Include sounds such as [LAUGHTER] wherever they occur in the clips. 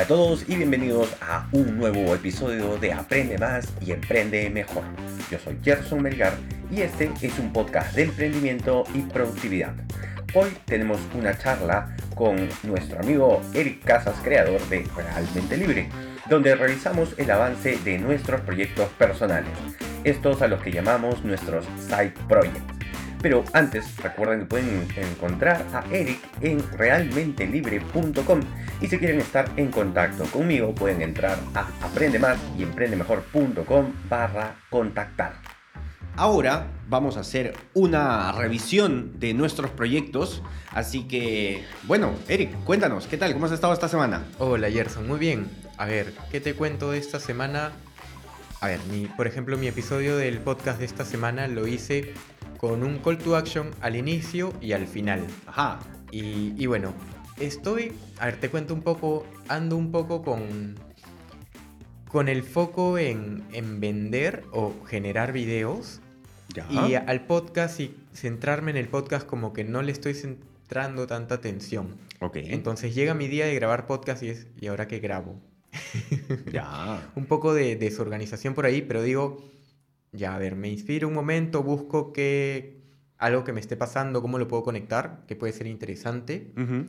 Hola a todos y bienvenidos a un nuevo episodio de Aprende más y emprende mejor. Yo soy Gerson Melgar y este es un podcast de emprendimiento y productividad. Hoy tenemos una charla con nuestro amigo Eric Casas, creador de Realmente Libre, donde revisamos el avance de nuestros proyectos personales, estos a los que llamamos nuestros side projects. Pero antes, recuerden que pueden encontrar a Eric en realmentelibre.com y si quieren estar en contacto conmigo pueden entrar a aprendemás y emprendemejor.com barra contactar. Ahora vamos a hacer una revisión de nuestros proyectos, así que, bueno, Eric, cuéntanos, ¿qué tal? ¿Cómo has estado esta semana? Hola Gerson, muy bien. A ver, ¿qué te cuento de esta semana? A ver, mi, por ejemplo, mi episodio del podcast de esta semana lo hice con un call to action al inicio y al final. Ajá. Y, y bueno, estoy, a ver, te cuento un poco, ando un poco con, con el foco en, en vender o generar videos. Ya. Y al podcast y centrarme en el podcast como que no le estoy centrando tanta atención. ok. Entonces llega mi día de grabar podcast y es, ¿y ahora qué grabo? ya. [LAUGHS] un poco de desorganización por ahí, pero digo, ya, a ver, me inspiro un momento, busco que algo que me esté pasando, cómo lo puedo conectar, que puede ser interesante, Ujú.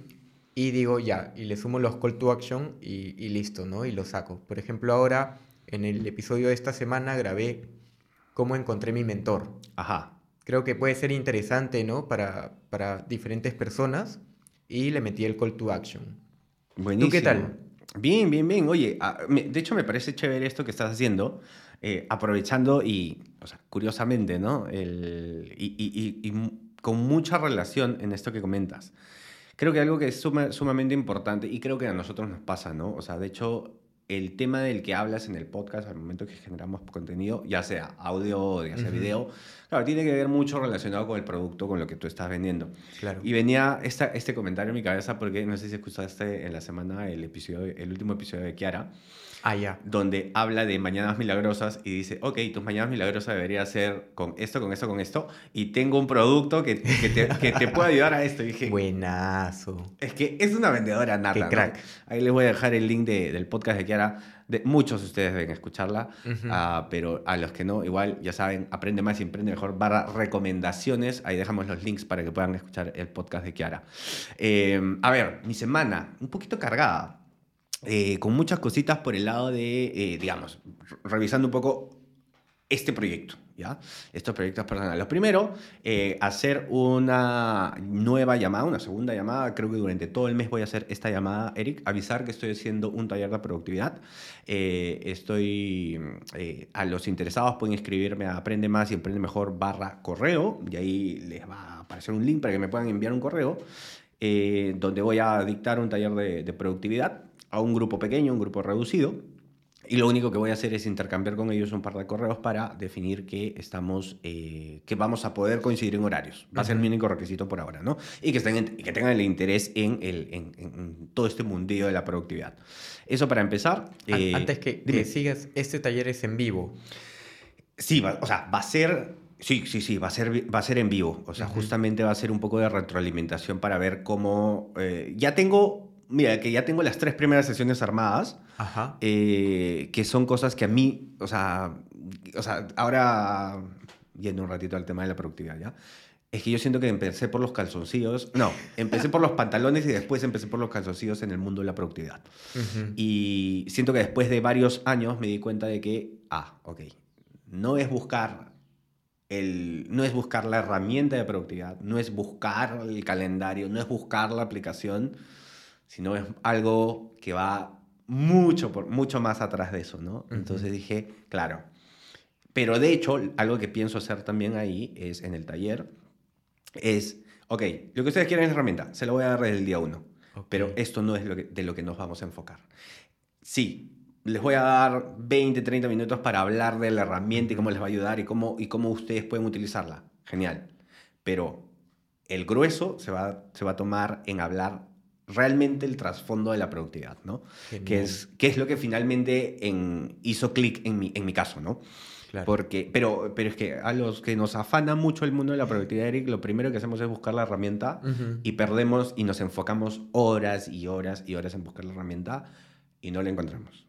y digo, ya, y le sumo los call to action y, y listo, ¿no? Y lo saco. Por ejemplo, ahora, en el episodio de esta semana, grabé cómo encontré mi mentor. Ajá. Creo que puede ser interesante, ¿no? Para, para diferentes personas, y le metí el call to action. Buenísimo. qué tal? Bien, bien, bien. Oye, ah, de hecho me parece chévere esto que estás haciendo, eh, aprovechando y, o sea, curiosamente, ¿no? El, y, y- y- y con mucha relación en esto que comentas. Creo que algo que es suma- sumamente importante y creo que a nosotros nos pasa, ¿no? O sea, de hecho, el tema del que hablas en el podcast al momento que generamos contenido, ya sea audio, ya sea Ujú. video, claro, tiene que ver mucho relacionado con el producto, con lo que tú estás vendiendo. Claro. Y venía esta, este comentario en mi cabeza porque no sé si escuchaste en la semana el, episodio, el último episodio de Kiara, Ah, ya. donde habla de mañanas milagrosas y dice, ok, tus mañanas milagrosas debería ser con esto, con esto, con esto, y tengo un producto que, que te, que te puede ayudar a esto. Y dije, Buenazo. es que es una vendedora nata. Qué ¿no? crack. Ahí les voy a dejar el link de- del podcast de Kiara. De, muchos de ustedes deben escucharla, Ujú. ah, pero a los que no, igual ya saben, aprende más y emprende mejor. Barra recomendaciones. Ahí dejamos los links para que puedan escuchar el podcast de Kiara. Eh, a ver, mi semana, un poquito cargada. eh, con muchas cositas por el lado de, eh, digamos, re- revisando un poco este proyecto, Estos proyectos personales. Primero, eh, hacer una nueva llamada, una segunda llamada. Creo que durante todo el mes voy a hacer esta llamada, Eric. Avisar que estoy haciendo un taller de productividad. Eh, estoy, eh, a los interesados pueden escribirme a Aprende Más y Emprende Mejor barra correo. Y ahí les va a aparecer un link para que me puedan enviar un correo. donde voy a dictar un taller de, de productividad a un grupo pequeño, un grupo reducido. Y lo único que voy a hacer es intercambiar con ellos un par de correos para definir que estamos, eh, que vamos a poder coincidir en horarios. Va a ser mi único requisito por ahora, ¿no? Y que, estén, en- que tengan el interés en, el, en, todo este mundillo de la productividad. Eso para empezar. Eh, Antes que, sigas, este taller es en vivo. Sí, va, o sea, va a ser. Sí, sí, sí, va a ser, va a ser en vivo. O sea, justamente va a ser un poco de retroalimentación para ver cómo. eh, ya tengo. Mira, que ya tengo las tres primeras sesiones armadas. Ajá. eh, que son cosas que a mí, o sea, o sea, ahora yendo un ratito al tema de la productividad, ¿ya? Es que yo siento que empecé por los calzoncillos, no, empecé por los pantalones y después empecé por los calzoncillos en el mundo de la productividad. Ujú. Y siento que después de varios años me di cuenta de que, ah, ok, no es buscar el, no es buscar la herramienta de productividad, no es buscar el calendario, no es buscar la aplicación, sino es algo que va mucho, por, mucho más atrás de eso, ¿no? Entonces dije, claro. Pero de hecho, algo que pienso hacer también ahí es en el taller, es, ok, lo que ustedes quieren es herramienta, se lo voy a dar desde el día uno. Pero esto no es lo que- de lo que nos vamos a enfocar. Sí, les voy a dar 20, 30 minutos para hablar de la herramienta y cómo les va a ayudar y cómo, y cómo ustedes pueden utilizarla. Genial. Pero el grueso se va, se va a tomar en hablar realmente el trasfondo de la productividad, ¿no? Que es, que es lo que finalmente en- hizo clic en mi, en mi caso, ¿no? Claro. Porque, pero, pero es que a los que nos afana mucho el mundo de la productividad, Eric, lo primero que hacemos es buscar la herramienta y perdemos y nos enfocamos horas y horas y horas en buscar la herramienta y no la encontramos.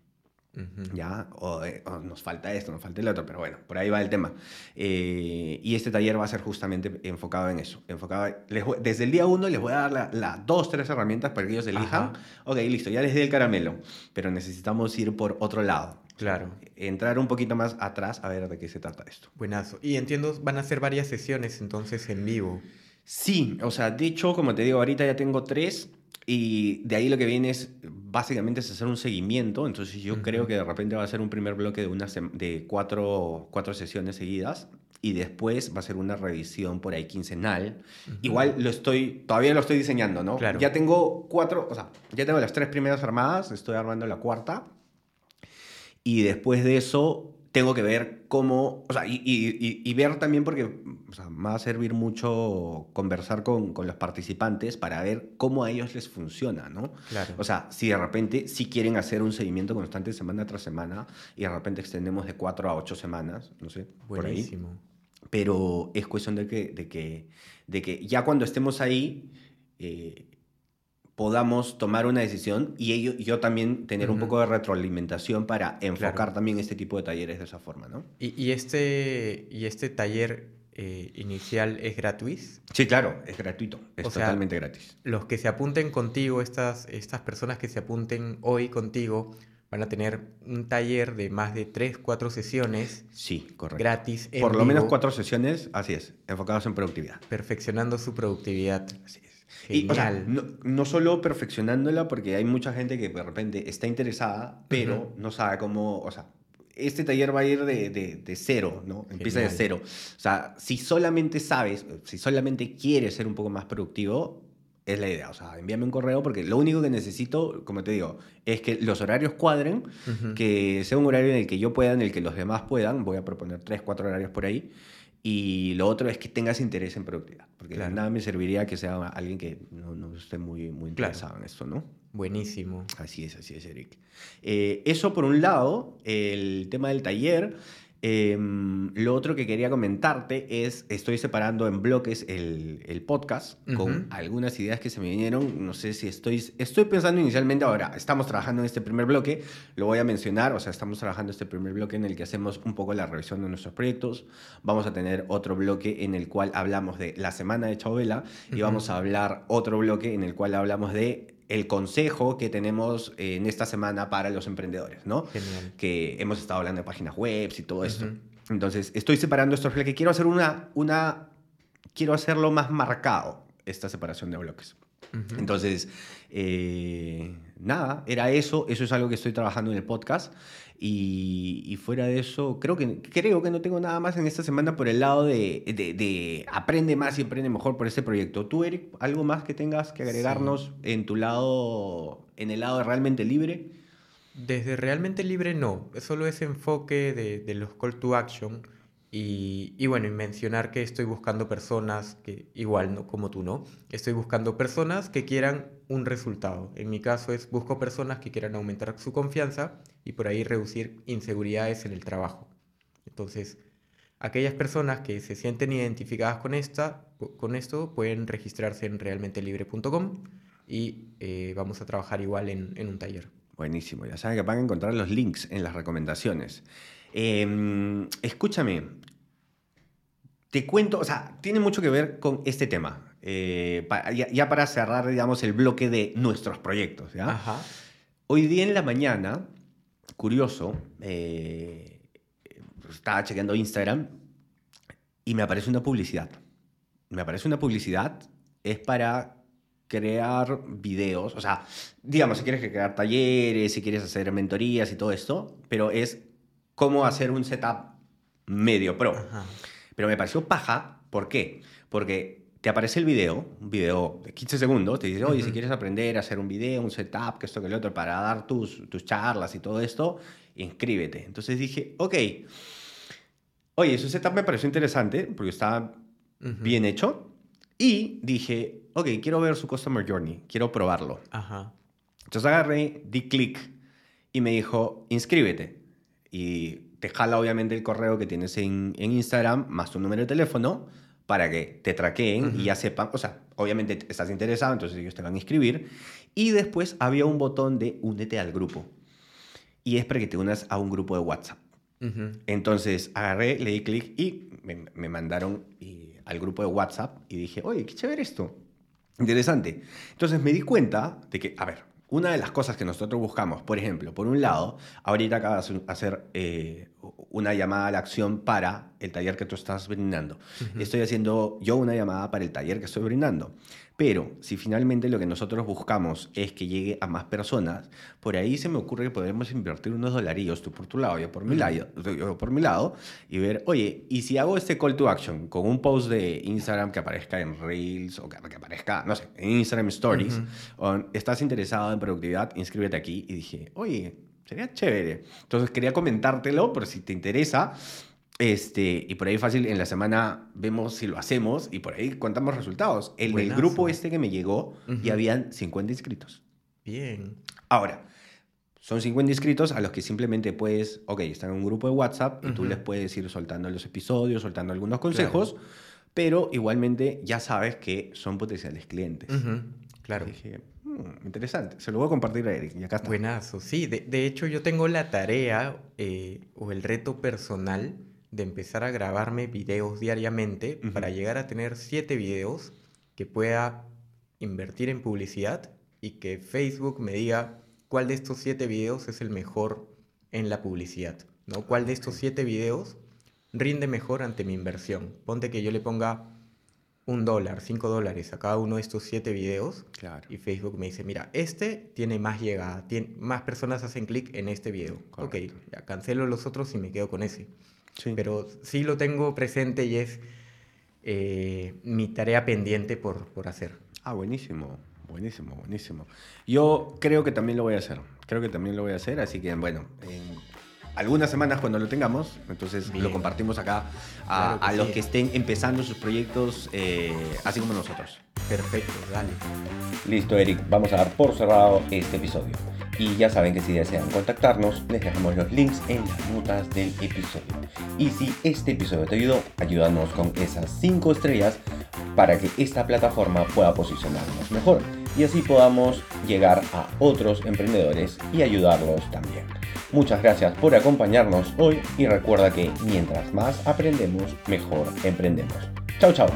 Ujú. ¿ya? O, eh, o nos falta esto, nos falta el otro, pero bueno, por ahí va el tema. Eh, y este taller va a ser justamente enfocado en eso. Enfocado, les voy- desde el día uno les voy a dar las la dos, tres herramientas para que ellos elijan. Ajá. Ok, listo, ya les di el caramelo, pero necesitamos ir por otro lado. Claro. Entrar un poquito más atrás a ver de qué se trata esto. Buenazo. Y entiendo, van a ser varias sesiones entonces en vivo. Sí, o sea, de hecho, como te digo, ahorita ya tengo tres y de ahí lo que viene es básicamente es hacer un seguimiento. Entonces yo Ujú. creo que de repente va a ser un primer bloque de, una sem- de cuatro, cuatro sesiones seguidas y después va a ser una revisión por ahí quincenal. Ujú. Igual lo estoy, todavía lo estoy diseñando, ¿no? Claro. Ya tengo cuatro, o sea, ya tengo las tres primeras armadas, estoy armando la cuarta. Y después de eso, tengo que ver cómo, o sea, y, y- ver también porque o sea, me va a servir mucho conversar con, con los participantes para ver cómo a ellos les funciona, ¿no? Claro. O sea, si de repente sí quieren hacer un seguimiento constante semana tras semana y de repente extendemos de cuatro a ocho semanas, no sé, por ahí Buenísimo. pero es cuestión de que, de que, de que ya cuando estemos ahí eh, podamos tomar una decisión y ello, yo también tener un poco de retroalimentación para enfocar Claro. también este tipo de talleres de esa forma, ¿no? ¿Y, y este, y este taller eh, inicial es gratuito? Sí, claro, es gratuito, es O sea, totalmente gratis. Los que se apunten contigo, estas, estas personas que se apunten hoy contigo, van a tener un taller de más de 3, 4 sesiones Sí, correcto. gratis. en Por lo menos cuatro sesiones, así es, enfocados en productividad. Perfeccionando su productividad. Así es. Y, o sea, no, no solo perfeccionándola, porque hay mucha gente que de repente está interesada, pero no sabe cómo, o sea, este taller va a ir de, de- de cero, ¿no? Empieza de cero. O sea, si solamente sabes, si solamente quieres ser un poco más productivo, es la idea. O sea, envíame un correo porque lo único que necesito, como te digo, es que los horarios cuadren, que sea un horario en el que yo pueda, en el que los demás puedan. Voy a proponer tres, cuatro horarios por ahí. Y lo otro es que tengas interés en productividad. Porque Claro. nada me serviría que sea alguien que no, no esté muy, muy Claro. interesado en esto, ¿no? Buenísimo. Así es, así es, Eric. Eh, eso por un lado, el tema del taller. Em, lo otro que quería comentarte es, estoy separando en bloques el, el podcast con algunas ideas que se me vinieron. No sé si estoy, estoy pensando inicialmente ahora, estamos trabajando en este primer bloque, lo voy a mencionar, o sea, estamos trabajando este primer bloque en el que hacemos un poco la revisión de nuestros proyectos. Vamos a tener otro bloque en el cual hablamos de la semana de Chabela y Ujú. vamos a hablar otro bloque en el cual hablamos de el consejo que tenemos en esta semana para los emprendedores, ¿no? Genial. Que hemos estado hablando de páginas web y todo esto. Entonces, estoy separando estos bloques. Quiero hacer una, una, quiero hacerlo más marcado, esta separación de bloques. Entonces, eh, nada, era eso. Eso es algo que estoy trabajando en el podcast. Y, y fuera de eso, creo que, creo que no tengo nada más en esta semana por el lado de, de- de aprende más y aprende mejor por este proyecto. ¿Tú, Eric, algo más que tengas que agregarnos en tu lado, en el lado de realmente libre? Desde realmente libre no, solo ese enfoque de, de los call to action y, bueno, y mencionar que estoy buscando personas que igual no como tú no, estoy buscando personas que quieran un resultado. En mi caso es busco personas que quieran aumentar su confianza y por ahí reducir inseguridades en el trabajo. Entonces, aquellas personas que se sienten identificadas con esta con esto pueden registrarse en realmentelibre.com y eh, vamos a trabajar igual en, un taller. Buenísimo, ya saben que van a encontrar los links en las recomendaciones. Eh, escúchame, te cuento, o sea, tiene mucho que ver con este tema. Eh, pa- ya, ya para cerrar, digamos, el bloque de nuestros proyectos. ¿ya? Ajá. Hoy día en la mañana, curioso, eh, estaba chequeando Instagram y me aparece una publicidad. Me aparece una publicidad, es para crear videos, o sea, digamos, si quieres crear talleres, si quieres hacer mentorías y todo esto, pero es cómo hacer un setup medio pro. Ajá. Pero me pareció paja, ¿por qué? Porque te aparece el video, un video de 15 segundos, te dice, oye, si Ujú. quieres aprender a hacer un video, un setup, que esto, que lo otro, para dar tus, tus charlas y todo esto, inscríbete. Entonces dije, ok, oye, ese setup me pareció interesante, porque está Ujú. bien hecho, y dije, ok, quiero ver su Customer Journey, quiero probarlo. Ajá. Entonces agarré, di clic y me dijo, inscríbete. Y te jala obviamente el correo que tienes en, en Instagram más tu número de teléfono para que te traqueen y ya sepan, o sea, obviamente estás interesado, entonces ellos te van a inscribir. Y después había un botón de únete al grupo. y es para que te unas a un grupo de WhatsApp. Entonces agarré, le di clic y me, me mandaron eh, al grupo de WhatsApp y dije, oye, qué chévere esto. Interesante. Entonces me di cuenta de que, a ver, una de las cosas que nosotros buscamos, por ejemplo, por un lado, ahorita acabas de hacer eh, una llamada a la acción para el taller que tú estás brindando. Estoy haciendo yo una llamada para el taller que estoy brindando. Pero si finalmente lo que nosotros buscamos es que llegue a más personas, por ahí se me ocurre que podemos invertir unos dolarillos, tú por tu lado, yo por mi lado, yo por mi lado, y ver, oye, ¿y si hago este call to action con un post de Instagram que aparezca en Reels o que, aparezca, no sé, en Instagram Stories, o estás interesado en productividad, inscríbete aquí? Y dije, oye, sería chévere. Entonces quería comentártelo, por si te interesa. Este, y por ahí fácil, en la semana vemos si lo hacemos y por ahí contamos resultados. El grupo este que me llegó, Ujú. ya habían 50 inscritos. Bien. Ahora, son 50 inscritos a los que simplemente puedes, ok, están en un grupo de WhatsApp y tú Ujú. les puedes ir soltando los episodios, soltando algunos consejos, pero igualmente ya sabes que son potenciales clientes. Ujú. Claro. Dije, "Mm, interesante, se lo voy a compartir a Eric y acá está. Buenazo, sí. De, de hecho, yo tengo la tarea eh, o el reto personal de empezar a grabarme videos diariamente Ujú. para llegar a tener siete videos que pueda invertir en publicidad y que Facebook me diga cuál de estos siete videos es el mejor en la publicidad, ¿no? ¿Cuál de estos siete videos rinde mejor ante mi inversión? Ponte que yo le ponga un dólar, cinco dólares a cada uno de estos siete videos Claro. y Facebook me dice, mira, este tiene más llegada, tiene, más personas hacen clic en este video. Correcto. Ok, ya cancelo los otros y me quedo con ese. Sí. Pero sí lo tengo presente y es eh, mi tarea pendiente por, por hacer. Ah, buenísimo, buenísimo, buenísimo. Yo creo que también lo voy a hacer. Creo que también lo voy a hacer, así que bueno, en algunas semanas cuando lo tengamos, entonces Bien. lo compartimos acá a, Claro que a los sí. que estén empezando sus proyectos, eh, así como nosotros. Perfecto, dale. Listo, Eric, vamos a dar por cerrado este episodio. Y ya saben que si desean contactarnos, les dejamos los links en las notas del episodio. Y si este episodio te ayudó, ayúdanos con esas 5 estrellas para que esta plataforma pueda posicionarnos mejor y así podamos llegar a otros emprendedores y ayudarlos también. Muchas gracias por acompañarnos hoy y recuerda que mientras más aprendemos, mejor emprendemos. Chao, chao.